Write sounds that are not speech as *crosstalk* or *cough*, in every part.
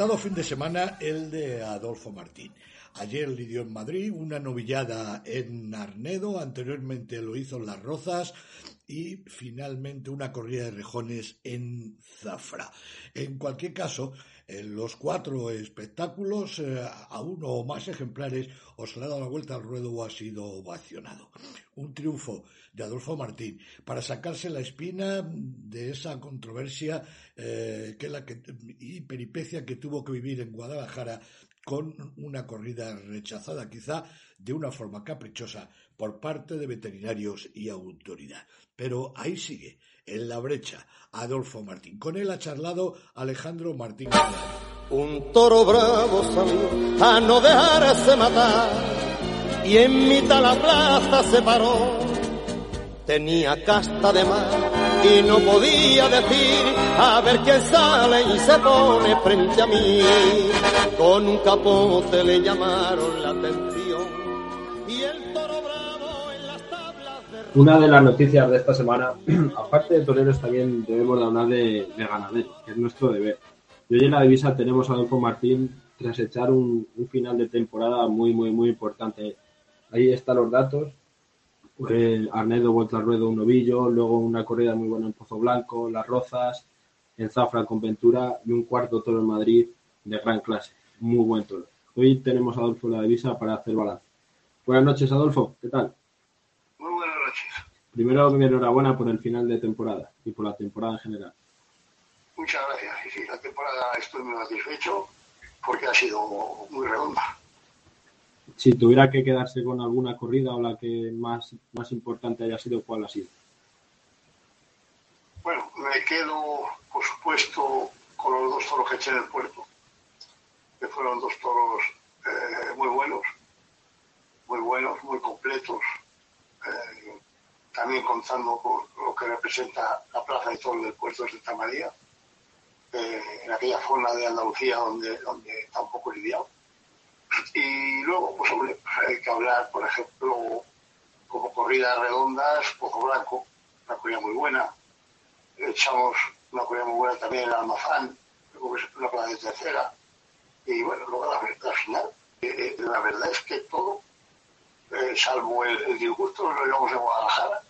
Apretado fin de semana el de Adolfo Martín. Ayer lidió en Madrid una novillada en Arnedo, anteriormente lo hizo en Las Rozas y finalmente una corrida de rejones en Zafra. En cualquier caso, en los cuatro espectáculos, eh, a uno o más ejemplares, os ha dado la vuelta al ruedo o ha sido ovacionado. Un triunfo Adolfo Martín para sacarse la espina de esa controversia eh, que la y peripecia que tuvo que vivir en Guadalajara con una corrida rechazada quizá de una forma caprichosa por parte de veterinarios y autoridad. Pero ahí sigue, en la brecha, Adolfo Martín. Con él ha charlado Alejandro Martín. Un toro bravo salió a no dejarse matar y en mitad la plaza se paró. Tenía casta de mar y no podía decir a ver quién sale y se pone frente a mí. Con un capote le llamaron la atención y el toro bravo en las tablas de... Una de las noticias de esta semana, *clears throat* aparte de toreros, también debemos de hablar de, de ganaderos, que es nuestro deber. Y hoy en la divisa tenemos a Adolfo Martín tras echar un, un final de temporada muy, muy, muy importante. Ahí están los datos. Eh, Arnedo vuelta al ruedo un novillo, luego una corrida muy buena en Pozo Blanco, Las Rozas, en Zafra con Ventura y un cuarto toro en Madrid de gran clase. Muy buen toro. Hoy tenemos a Adolfo la divisa para hacer balance. Buenas noches, Adolfo. ¿Qué tal? Muy buenas noches. Primero, mi enhorabuena por el final de temporada y por la temporada en general. Muchas gracias. Sí, la temporada estoy muy satisfecho porque ha sido muy redonda. Si tuviera que quedarse con alguna corrida o la que más, más importante haya sido, ¿cuál ha sido? Bueno, me quedo, por supuesto, con los dos toros que eché en el puerto, que fueron dos toros eh, muy buenos, muy buenos, muy completos, eh, también contando con lo que representa la plaza de toros del puerto de Santa María, eh, en aquella zona de Andalucía donde, donde está un poco lidiado. Y luego, pues hombre, hay que hablar, por ejemplo, como corridas redondas, Pozo Blanco, una corrida muy buena. Echamos una corrida muy buena también en Almazán, una plaza de tercera. Y bueno, luego la, la final. Eh, la verdad es que todo, eh, salvo el, el, disgusto, lo llevamos en Guadalajara,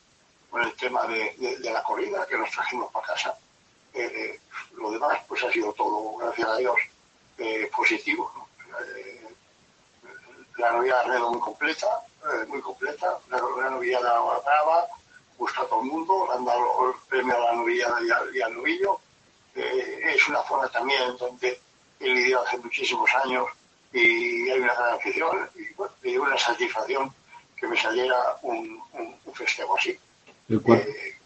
con el tema de, de, de la corrida que nos trajimos para casa. Eh, lo demás, pues ha sido todo, gracias a Dios, positivo. La novillada Arnedo muy completa, eh, muy completa, la, la novillada brava, gusta a todo el mundo, le han dado el premio a la novillada y al, novillo. Eh, es una zona también donde he lidiado hace muchísimos años y hay una gran afición y, bueno, una satisfacción que me saliera un, un, un festejo así. Eh,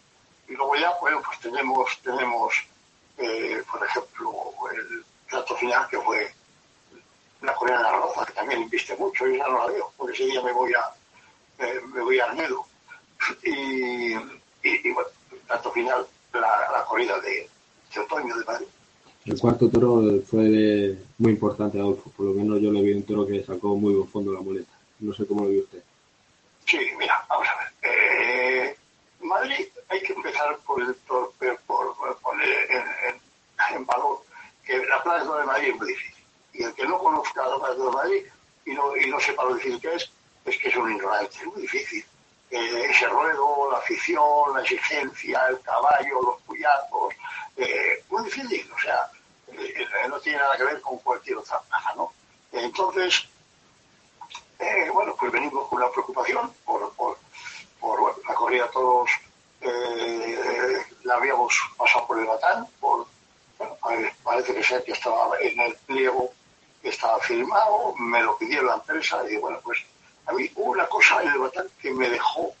y luego ya, bueno, pues tenemos, tenemos eh, por ejemplo, el plato final que fue la Corea de la Roza, que también inviste mucho, y ya no la veo, porque ese día me voy a, eh, me voy a Arnedo. Y, y, y bueno, tanto final, la, la corrida de, de, otoño de Madrid. El cuarto toro fue muy importante, Adolfo, por lo menos yo le vi un toro que sacó muy buen fondo la muleta. No sé cómo lo vio usted. Sí, mira, vamos a ver. Eh, Madrid hay que empezar por, el, por, por, por poner en, en, en, valor que la plaza de Madrid es muy difícil conozca las de Madrid y no, y no sepa lo difícil que es, es que es un ignorante, es muy difícil. Eh, ese ruedo, la afición, la exigencia, el caballo, los puyazos, eh, muy difícil, o sea, eh, no tiene nada que ver con cualquier otra paja, ¿no? Entonces, bueno, pues venimos con una preocupación por, por, por la corrida todos la habíamos pasado por el batán, por, parece que ser que estaba en el pliego estaba firmado, me lo pidió la empresa y bueno, pues a mí hubo una cosa en el Batán que me dejó,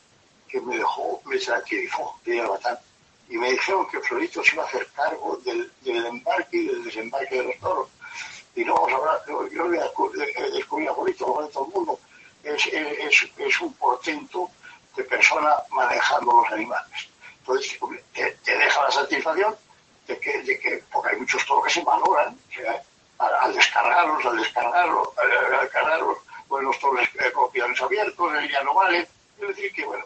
que me dejó, me tranquilizó de el Batán. Y me dijeron que Florito se iba a hacer cargo del, del embarque y del desembarque de los toros. Y no vamos a hablar, yo, yo voy a descubrir a Florito, lo de todo el mundo. Es, es, un portento de persona manejando los animales. Entonces, te, deja la satisfacción de que, de que, porque hay muchos toros que se valoran, al, descargarlos, al descargarlos, al, descargarlos, pues los toros eh, copiados abiertos, ya no vale. Es decir, que, bueno,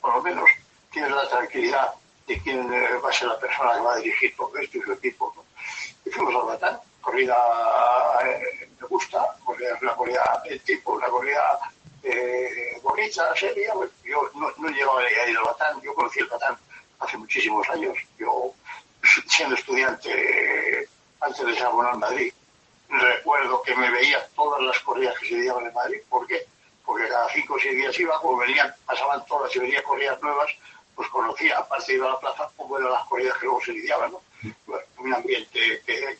por lo menos tienes la tranquilidad de quién eh, va a ser la persona que va a dirigir todo esto y su equipo. Y fuimos al Batán, corrida eh, me gusta, corrida, una corrida el tipo, una corrida bonita, seria. Yo no, no llegaba a ir al Batán, yo conocí el Batán hace muchísimos años. Yo, *laughs* siendo estudiante antes de abonar en Madrid, recuerdo que me veía todas las corridas que se lidiaban en Madrid. ¿Por qué? Porque cada cinco o seis días iba, como venían, pasaban todas y venía corridas nuevas, pues conocía, aparte de ir a la plaza, cómo eran las corridas que luego se lidiaban, ¿no? un ambiente que,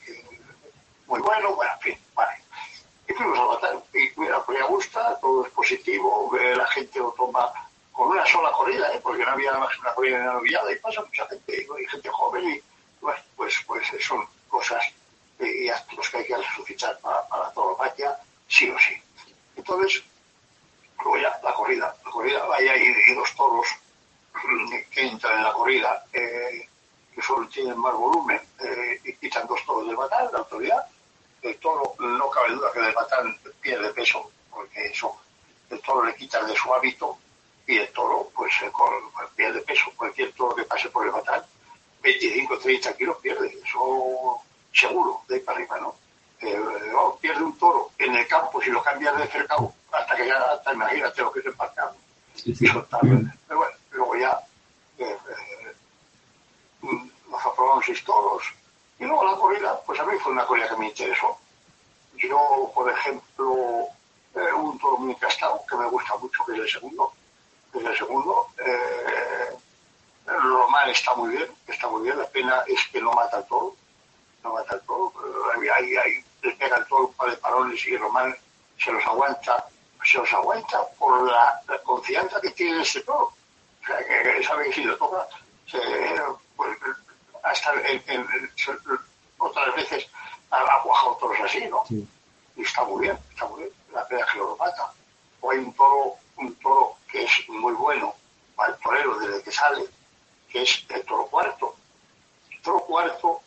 muy bueno, bueno, en fin, vale y fuimos a matar. Y la corrida gusta, todo es positivo, la gente lo toma con una sola corrida, ¿eh? porque no había nada más una corrida en la novillada y pasa mucha gente, y gente joven y pues, pues, pues son cosas y actos que hay que resucitar para, para tauromaquia, sí o sí. Entonces, luego ya la corrida, la corrida, vaya y, dos toros que entran en la corrida, eh, que solo tienen más volumen, eh, y quitan dos toros del batalla, la autoridad, el toro, no cabe duda que el batán pierde peso, porque eso, el toro le quita de su hábito y el toro, pues, eh, con, pierde peso. Cualquier toro que pase por el batán, 25, 30 kilos pierde, eso seguro, de ahí para arriba, ¿no? Eh, pierde un toro en el campo si lo cambias de cercado, hasta que ya, hasta imagínate lo que es empacado. Pero bueno, luego ya eh, nos aprobamos seis toros, y luego la corrida, pues a mí fue una corrida que me interesó. Yo, por ejemplo, eh, un toro muy encastado, que me gusta mucho, que es el segundo. Es el segundo. Eh, está muy bien, está muy bien. La pena es que no mata al toro. No mata al toro. Ahí, ahí, le pega el toro un par de parones y Román se los aguanta. Se los aguanta por la, confianza que tiene ese toro. O sea, que, sabe que si lo toca, se, pues, hasta otras veces ha, cuajado toros así, ¿no? Y está muy bien, está muy bien. La pena que lo mata. O hay un toro, un toro que es muy bueno para el torero desde que sale, que es el toro cuarto. El toro cuarto,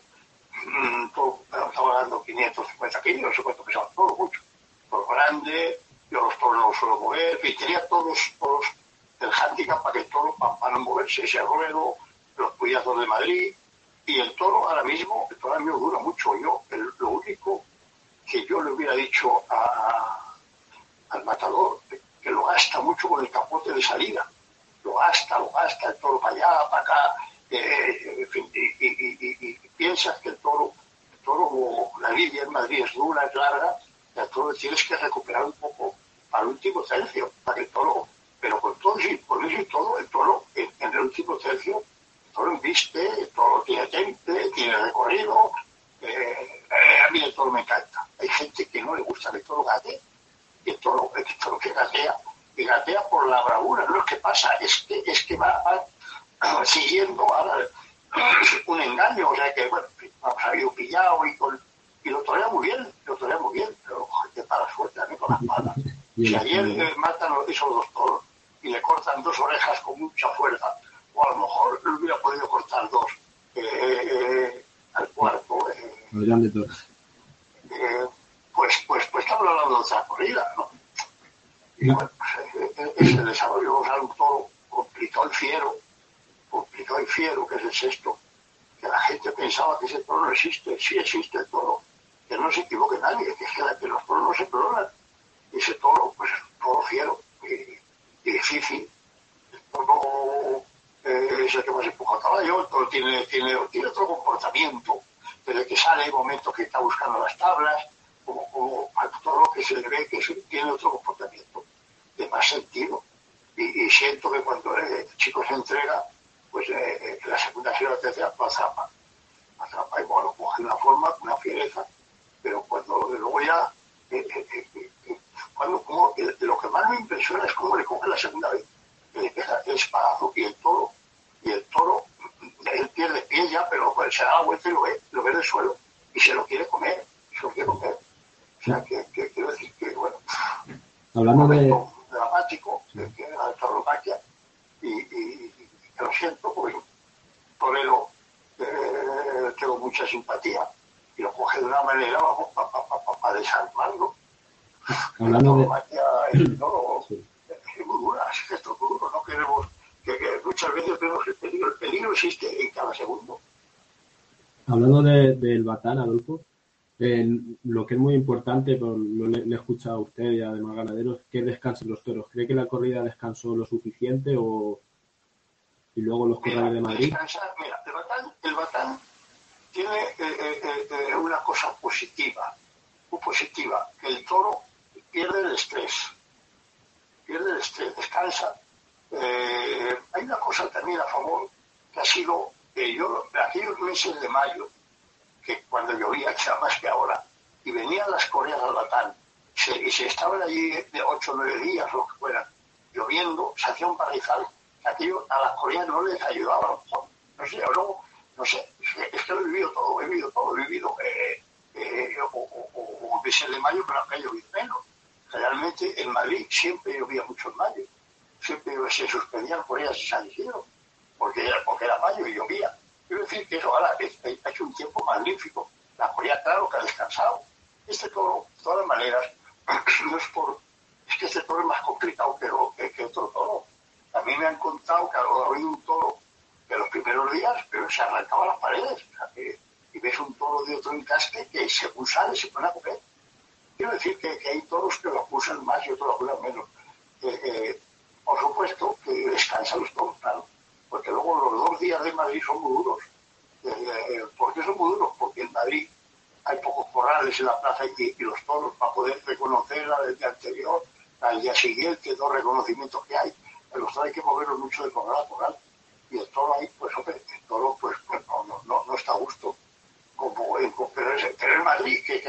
toro, estaba dando 550 kilos, no sé cuánto pesaba, todo mucho. Toro grande, yo los toros no los suelo mover, y tenía todos, todos el handicap para que el toro, para, no moverse, ese ruedo, los puyazos de Madrid, y el toro ahora mismo, el toro ahora dura mucho. Yo, lo único que yo le hubiera dicho al matador, que lo gasta mucho con el capote de salida. Lo gasta, lo gasta, el toro para allá, para acá. Eh, en fin, y, piensas que el toro, el toro, la lidia en Madrid el toro tienes que recuperar un poco al último tercio, para que el toro, pero con todo, con eso y todo, el toro en, en el último tercio toro viste, el tiene temple, tiene recorrido. Eh, eh, a mí el toro me encanta. Hay gente que no le gusta que el toro gate, y el toro, el toro que gatea, y gatea por la bravura, no es que pasa, es que, es que va, siguiendo un engaño, o sea que, bueno, ha salido pillado y, con, y lo torea muy bien, lo torea muy bien, pero joder, para suerte a mí con la espada. *laughs* Si ayer eh, matan esos dos toros y le cortan dos orejas con mucha fuerza, o a lo mejor le hubiera podido cortar dos eh, eh, al cuarto. Eh, eh, pues, pues, pues estamos hablando de otra corrida, ¿no? Y bueno, pues, ese desarrollo, vamos a un toro complicado y fiero, complicado y fiero, que es el sexto, que la gente pensaba que ese toro no existe, sí existe el toro, que no se equivoque nadie, que, que los toros no se clonan. Ese toro, pues es un toro fiero y, difícil, el toro eh, es el que más empuja a caballo, todo tiene, tiene, tiene otro comportamiento. desde que sale, momentos que está buscando las tablas, como, como al toro que se le ve que tiene otro comportamiento de más sentido. Y, siento que cuando el chico se entrega, pues eh, la segunda y la tercera atrapa. Atrapa y bueno, coge una forma, una fiereza, pero cuando luego ya, eh, eh, cuando como, lo que más me impresiona es cómo le coge la segunda vez, el espadazo y el toro, y el toro, él pierde pie ya, pero se da la vuelta y lo ve, lo ve del suelo, y se lo quiere comer, se lo quiere comer. O sea, que, quiero decir que, bueno, hablando de dramático, que era la tauromaquia, y, y, lo siento, pues Torero eh, tengo mucha simpatía y de una manera para pa, pa, pa, desarmarlo. Hablando de... El *clears throat* toro sí. dura, es esto es duro, no queremos que, que, muchas veces vemos el peligro, el peligro existe en cada segundo. Hablando del de, Batán, Adolfo, eh, lo que es muy importante, pues, lo le, le, he escuchado a usted y además ganaderos, que descansen los toros. ¿Cree que la corrida descansó lo suficiente o y luego los corrales de Madrid? Descansar, mira, el Batán, el Batán tiene eh, eh, eh, una cosa positiva, muy positiva, que el toro pierde el estrés, pierde el estrés, descansa. hay una cosa también a favor, que ha sido, yo, aquellos meses de mayo, que cuando llovía, que más que ahora, y venían las correas al batán, y se estaban allí de 8 o 9 días, lo que fuera, lloviendo, se hacía un parrizal, que aquello a las correas no les ayudaba. No sé, luego, no sé, es que lo he vivido todo, he vivido todo, he vivido eh, eh, o, o, o, de mayo, pero acá llovido menos. Realmente en Madrid siempre llovía mucho en mayo, siempre se suspendían correas y San Isidro, porque era, porque era mayo y llovía. Quiero decir que eso ahora ha hecho un tiempo magnífico. La Corea, claro, que ha descansado. Este toro, de todas maneras, *clears throat* no es por. Es que este toro es más complicado que, que, que otro toro. A mí me han contado que ha habido un toro de los primeros días, se arrancaba las paredes. O sea, que, y ves un toro de otro encasque que según sale se pone a comer. Quiero decir que, que hay toros que lo acusan más y otros lo acusan menos. Eh, eh, por supuesto que descansan los toros, claro porque luego los dos días de Madrid son muy duros. Eh, ¿Por qué son muy duros? Porque en Madrid hay pocos corrales en la plaza y, los toros para poder reconocer al día anterior, al día siguiente, dos reconocimientos que hay. Pero los toros hay que moverlos mucho de corral a corral. Y el toro ahí, pues hombre, el toro pues, pues no, no, no, no, está a gusto. Como en, pero, es, pero en Madrid, que,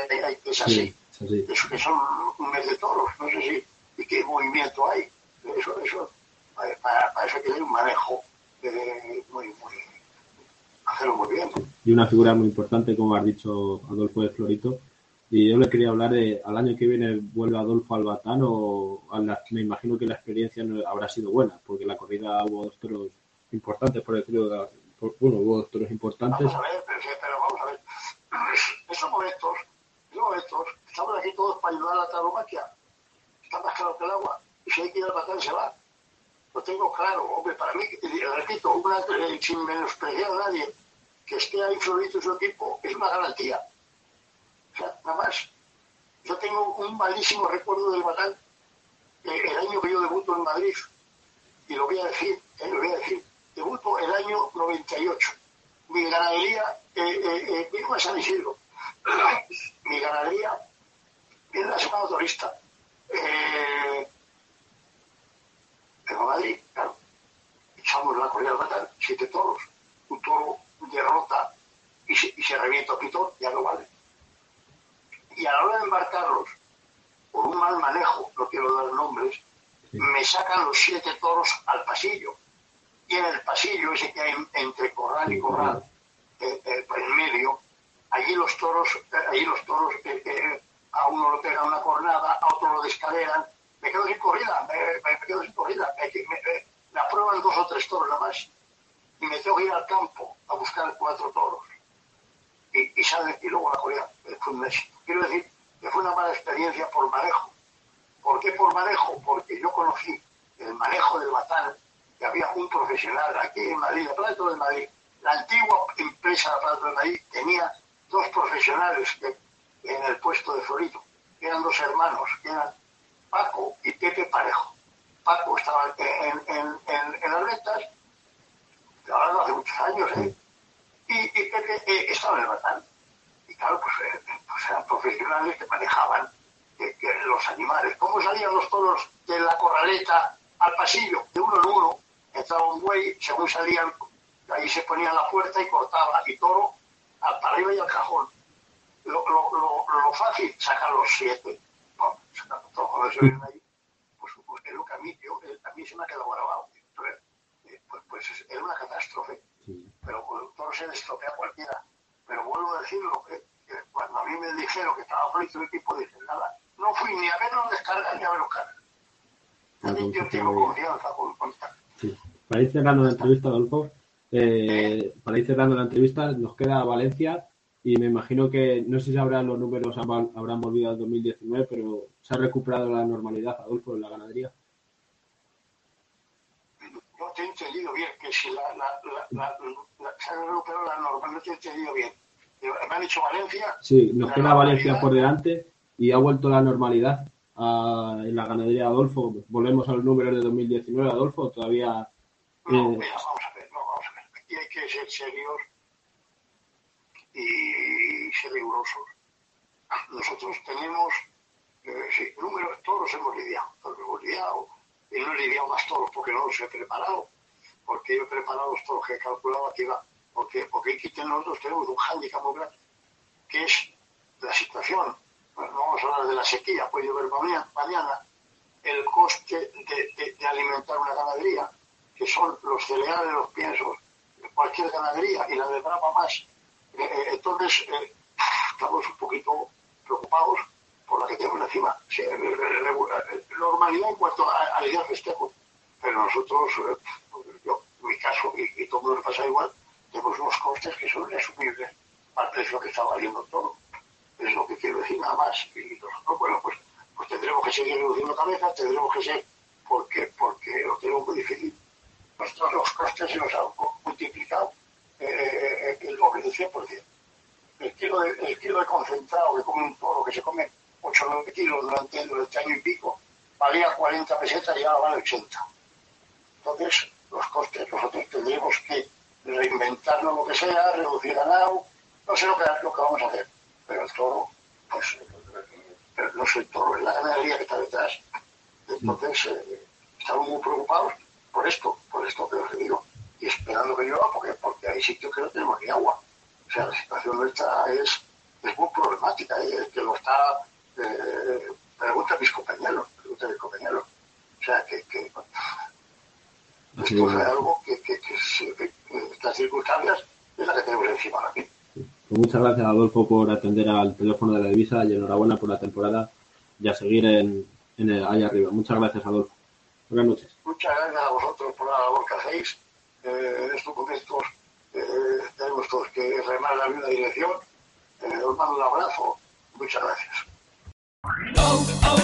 es así. Sí, sí. Es, que son un mes de toros, no sé si, y qué movimiento hay. Eso, eso, para, para eso hay que tener un manejo muy, muy, hacerlo muy bien. Y una figura muy importante, como has dicho Adolfo de Florito. Y yo le quería hablar de, al año que viene vuelve Adolfo Albatán o me imagino que la experiencia no habrá sido buena, porque la corrida hubo dos toros importantes, por decirlo, por, bueno, hubo dos toros importantes. Vamos a ver, pero, vamos a ver. *clears throat* Esos momentos, esos momentos, estamos aquí todos para ayudar a la tauromaquia. Está más claro que el agua. Y si hay que ir al Batán, se va lo tengo claro, hombre, para mí, repito, una, sin menospreciar a nadie, que esté ahí Florito y su equipo es una garantía. O sea, nada más. Yo tengo un malísimo recuerdo del Batán eh, el año que yo debuto en Madrid, y lo voy a decir, eh, lo voy a decir, debuto el año 98. Mi ganadería, eh, eh, a San Isidro, *clears throat* mi ganadería en la semana turista. Eh, en Madrid, claro, echamos la corrida al siete toros, un toro derrota y se, y se revienta el pitón, ya no vale. Y a la hora de embarcarlos, por un mal manejo, no quiero dar nombres, me sacan los siete toros al pasillo. En el pasillo, ese que hay entre corral y corral, eh, eh, en medio, allí los toros, eh, allí los toros eh, eh, a uno lo pegan una cornada, a otro lo descaleran, me quedo sin corrida, me, me quedo sin corrida, me, me, me aprueban dos o tres toros nada más y me tengo que ir al campo a buscar cuatro toros y, y sale y luego la corrida fue un éxito. Quiero decir que fue una mala experiencia por manejo. ¿Por qué por manejo? Porque yo conocí el manejo del batán, que había un profesional aquí en Madrid, el Plato de Madrid. La antigua empresa Plato de Madrid tenía dos profesionales que, en el puesto de Florito, que eran dos hermanos, que eran Paco y Pepe Parejo. Paco estaba en, en, en, en las ventas, hablando hace muchos años, ¿eh? y, y, Pepe eh, estaba en el Batán. y claro, pues, eh, pues eran profesionales que manejaban eh, los animales. ¿Cómo salían los toros de la corraleta al pasillo? De uno en uno, entraba un buey, según salían, ahí se ponía la puerta y cortaba, y toro al para arriba y al cajón. Lo, lo, lo, lo fácil, sacar los siete. Bueno, sacar todos eso ahí. Pues, pues es lo que a mí, yo, a mí se me ha quedado grabado. Entonces, eh, pues, pues era una catástrofe. Pero el toro se estropea cualquiera. Pero vuelvo a decirlo, que, que cuando a mí me dijeron que estaba frito el equipo, dije, nada, no fui ni a verlo descargar ni a verlo cargar. También yo tengo confianza con, con Sí. Para ir cerrando la entrevista, Adolfo, eh, para ir cerrando la entrevista, nos queda Valencia y me imagino que, no sé si habrán los números, habrán volvido al 2019, pero ¿se ha recuperado la normalidad, Adolfo, en la ganadería? No te he entendido bien, que si la, la, la, se ha recuperado la normalidad, no te he entendido bien. ¿Me han dicho Valencia? Sí, nos queda Valencia por delante y ha vuelto la normalidad a, en la ganadería Adolfo. Volvemos al número de 2019, Adolfo, todavía... No, eh, mira, vamos a ver, no, vamos a ver. Aquí hay que ser serios y ser rigurosos. Nosotros tenemos, eh, sí, números, todos hemos lidiado, todos hemos lidiado, y no he lidiado más todos porque no los he preparado, porque yo he preparado los toros que he calculado que iba, porque, porque aquí nosotros tenemos un hándicap muy grande, que es la situación bueno, vamos a hablar de la sequía, puede llover mañana, el coste de, de, alimentar una ganadería, que son los cereales, los piensos, cualquier ganadería, y la de Brava más. Eh, eh, entonces, eh, estamos un poquito preocupados por la que tenemos encima. Normalidad en cuanto al día festejo, pero nosotros, yo, en mi caso, y, todo el mundo pasa igual, tenemos unos costes que son inasumibles al precio que está valiendo todo es lo que quiero decir nada más. Y nosotros, bueno, pues, pues tendremos que seguir reduciendo cabezas, tendremos que ser, porque, porque lo tenemos muy difícil. Nosotros los costes se nos han multiplicado eh, el doble del 100%. El kilo, de, el kilo de concentrado que come un toro, que se come 8 o 9 kilos durante, este año y pico, valía 40 pesetas y ahora vale 80. Entonces, los costes nosotros tendremos que reinventarnos lo que sea, reducir ganado, no sé lo que, lo que vamos a hacer pero el toro, pues no soy toro, es la ganadería que está detrás. Entonces, eh, estamos muy preocupados por esto, por esto que os digo, y esperando que llueva, porque, porque hay sitios que no tenemos ni agua. O sea, la situación nuestra es, es muy problemática, y es que lo está, eh, pregunta a mis compañeros, pregunta a mis compañeros. O sea, que, que esto es algo que, que, que, que, estas circunstancias es la que tenemos encima ahora mismo. Pues muchas gracias, Adolfo, por atender al teléfono de la divisa y enhorabuena por la temporada y a seguir en, en el, allá arriba. Muchas gracias, Adolfo. Buenas noches. Muchas gracias a vosotros por la labor que hacéis. Eh, en estos momentos eh, tenemos todos que remar la misma dirección. Eh, os mando un abrazo. Muchas gracias. Oh, oh, oh,